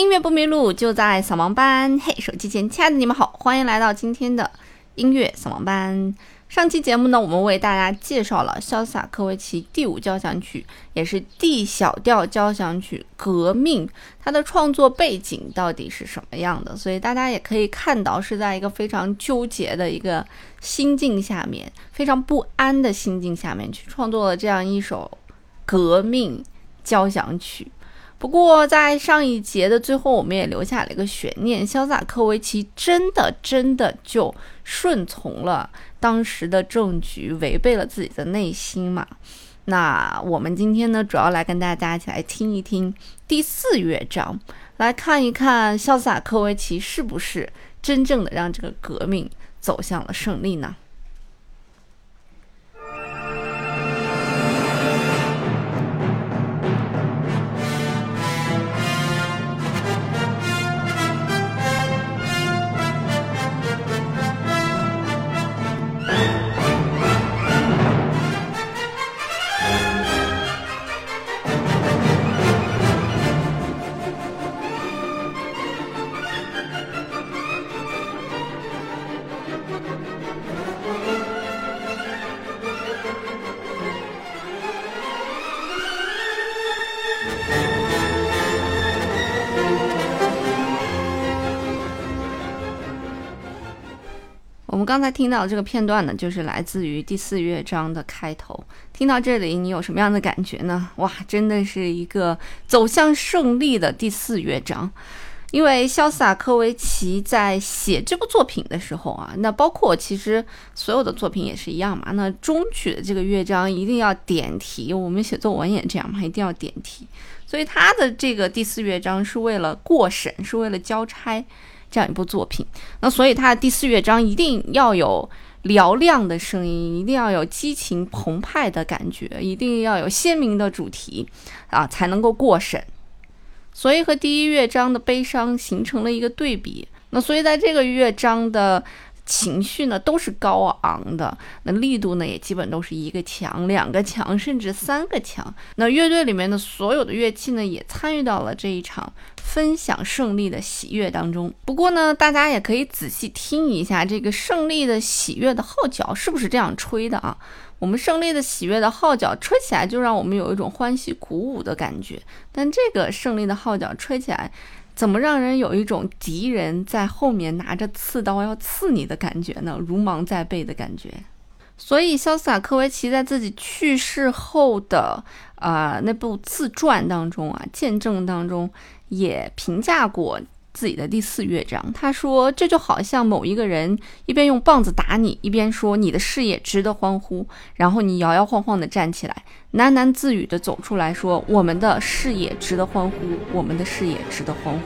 音乐不迷路，就在扫盲班。嘿，手机前亲爱的你们好，欢迎来到今天的音乐扫盲班。上期节目呢，我们为大家介绍了肖斯塔科维奇第五交响曲，也是 D 小调交响曲《革命》，它的创作背景到底是什么样的？所以大家也可以看到，是在一个非常纠结的一个心境下面，非常不安的心境下面去创作了这样一首革命交响曲。不过，在上一节的最后，我们也留下了一个悬念：肖斯塔科维奇真的真的就顺从了当时的政局，违背了自己的内心吗？那我们今天呢，主要来跟大家一起来听一听第四乐章，来看一看肖斯塔科维奇是不是真正的让这个革命走向了胜利呢？刚才听到这个片段呢，就是来自于第四乐章的开头。听到这里，你有什么样的感觉呢？哇，真的是一个走向胜利的第四乐章。因为肖斯塔科维奇在写这部作品的时候啊，那包括其实所有的作品也是一样嘛。那中曲的这个乐章一定要点题，我们写作文也这样嘛，一定要点题。所以他的这个第四乐章是为了过审，是为了交差。这样一部作品，那所以它的第四乐章一定要有嘹亮的声音，一定要有激情澎湃的感觉，一定要有鲜明的主题啊，才能够过审。所以和第一乐章的悲伤形成了一个对比。那所以在这个乐章的。情绪呢都是高昂的，那力度呢也基本都是一个强、两个强，甚至三个强。那乐队里面的所有的乐器呢也参与到了这一场分享胜利的喜悦当中。不过呢，大家也可以仔细听一下这个胜利的喜悦的号角是不是这样吹的啊？我们胜利的喜悦的号角吹起来就让我们有一种欢喜鼓舞的感觉，但这个胜利的号角吹起来。怎么让人有一种敌人在后面拿着刺刀要刺你的感觉呢？如芒在背的感觉。所以，肖斯塔科维奇在自己去世后的啊那部自传当中啊，见证当中也评价过。自己的第四乐章，他说：“这就好像某一个人一边用棒子打你，一边说你的事业值得欢呼，然后你摇摇晃晃地站起来，喃喃自语地走出来说：我们的事业值得欢呼，我们的事业值得欢呼。”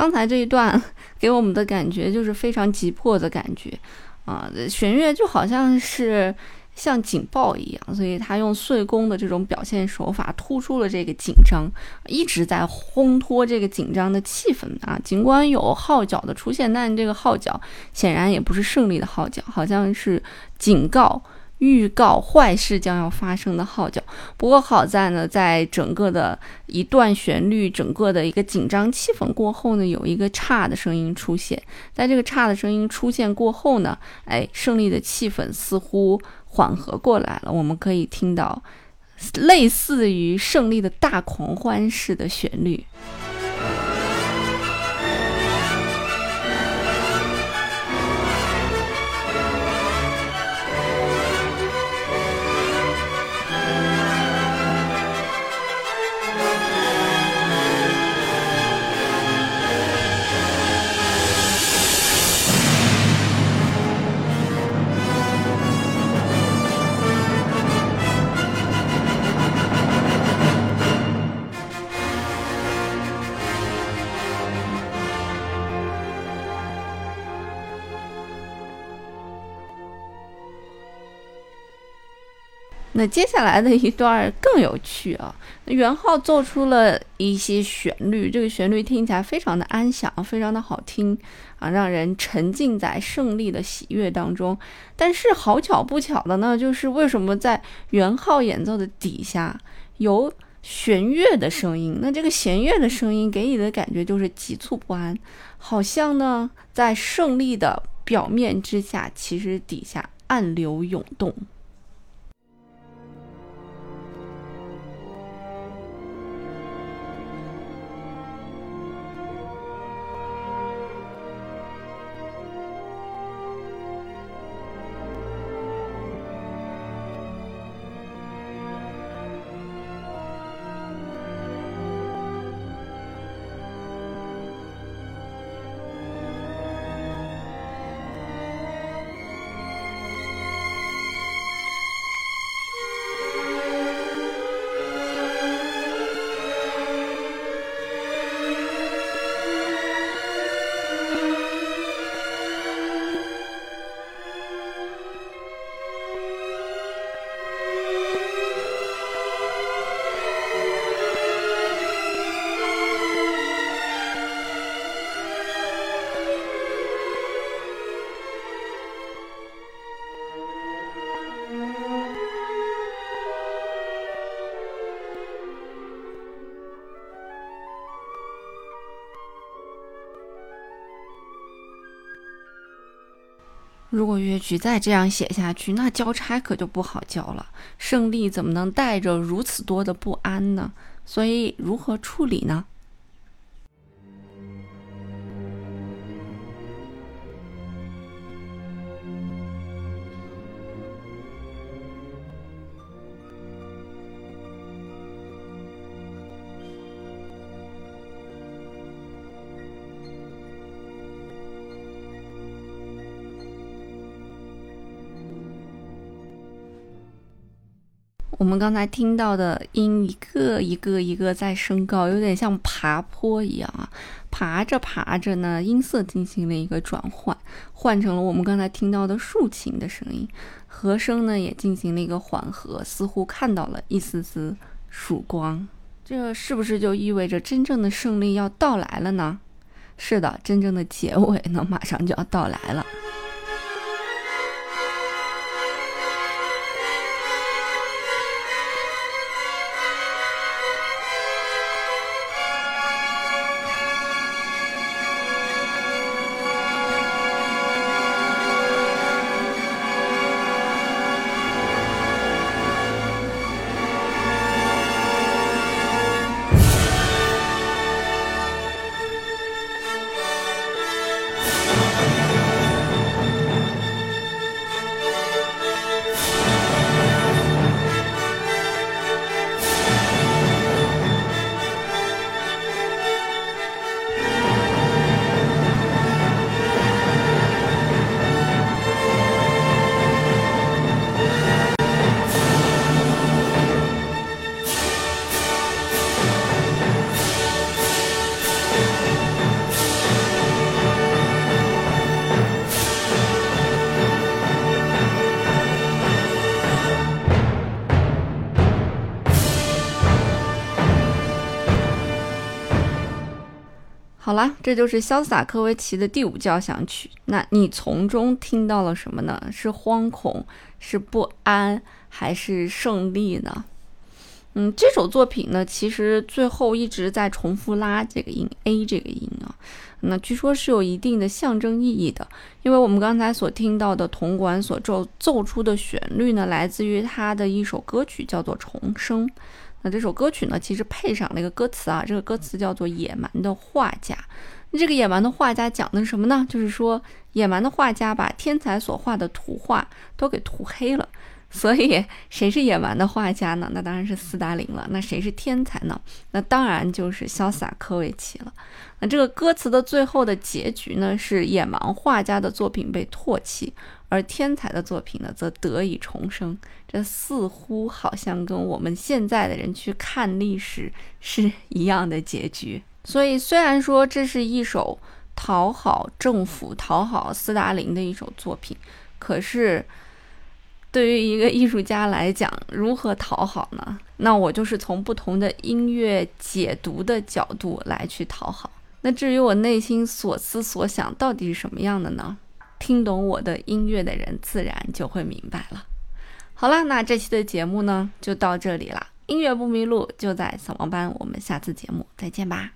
刚才这一段 给我们的感觉就是非常急迫的感觉，啊，弦乐就好像是像警报一样，所以他用碎弓的这种表现手法突出了这个紧张，一直在烘托这个紧张的气氛啊。尽管有号角的出现，但这个号角显然也不是胜利的号角，好像是警告。预告坏事将要发生的号角。不过好在呢，在整个的一段旋律、整个的一个紧张气氛过后呢，有一个差的声音出现。在这个差的声音出现过后呢，哎，胜利的气氛似乎缓和过来了。我们可以听到类似于胜利的大狂欢式的旋律。那接下来的一段更有趣啊！元昊奏出了一些旋律，这个旋律听起来非常的安详，非常的好听啊，让人沉浸在胜利的喜悦当中。但是好巧不巧的呢，就是为什么在元昊演奏的底下有弦乐的声音？那这个弦乐的声音给你的感觉就是急促不安，好像呢在胜利的表面之下，其实底下暗流涌动。如果乐曲再这样写下去，那交差可就不好交了。胜利怎么能带着如此多的不安呢？所以如何处理呢？我们刚才听到的音一个一个一个在升高，有点像爬坡一样啊，爬着爬着呢，音色进行了一个转换，换成了我们刚才听到的竖琴的声音，和声呢也进行了一个缓和，似乎看到了一丝丝曙光。这是不是就意味着真正的胜利要到来了呢？是的，真正的结尾呢，马上就要到来了。好了，这就是肖斯塔科维奇的第五交响曲。那你从中听到了什么呢？是惶恐，是不安，还是胜利呢？嗯，这首作品呢，其实最后一直在重复拉这个音 A 这个音啊。那据说是有一定的象征意义的，因为我们刚才所听到的铜管所奏奏出的旋律呢，来自于他的一首歌曲，叫做《重生》。那这首歌曲呢，其实配上了一个歌词啊，这个歌词叫做《野蛮的画家》。那这个野蛮的画家讲的是什么呢？就是说，野蛮的画家把天才所画的图画都给涂黑了。所以，谁是野蛮的画家呢？那当然是斯大林了。那谁是天才呢？那当然就是潇洒科维奇了。那这个歌词的最后的结局呢，是野蛮画家的作品被唾弃，而天才的作品呢，则得以重生。这似乎好像跟我们现在的人去看历史是一样的结局。所以，虽然说这是一首讨好政府、讨好斯大林的一首作品，可是。对于一个艺术家来讲，如何讨好呢？那我就是从不同的音乐解读的角度来去讨好。那至于我内心所思所想到底是什么样的呢？听懂我的音乐的人自然就会明白了。好了，那这期的节目呢就到这里了。音乐不迷路，就在扫盲班。我们下次节目再见吧。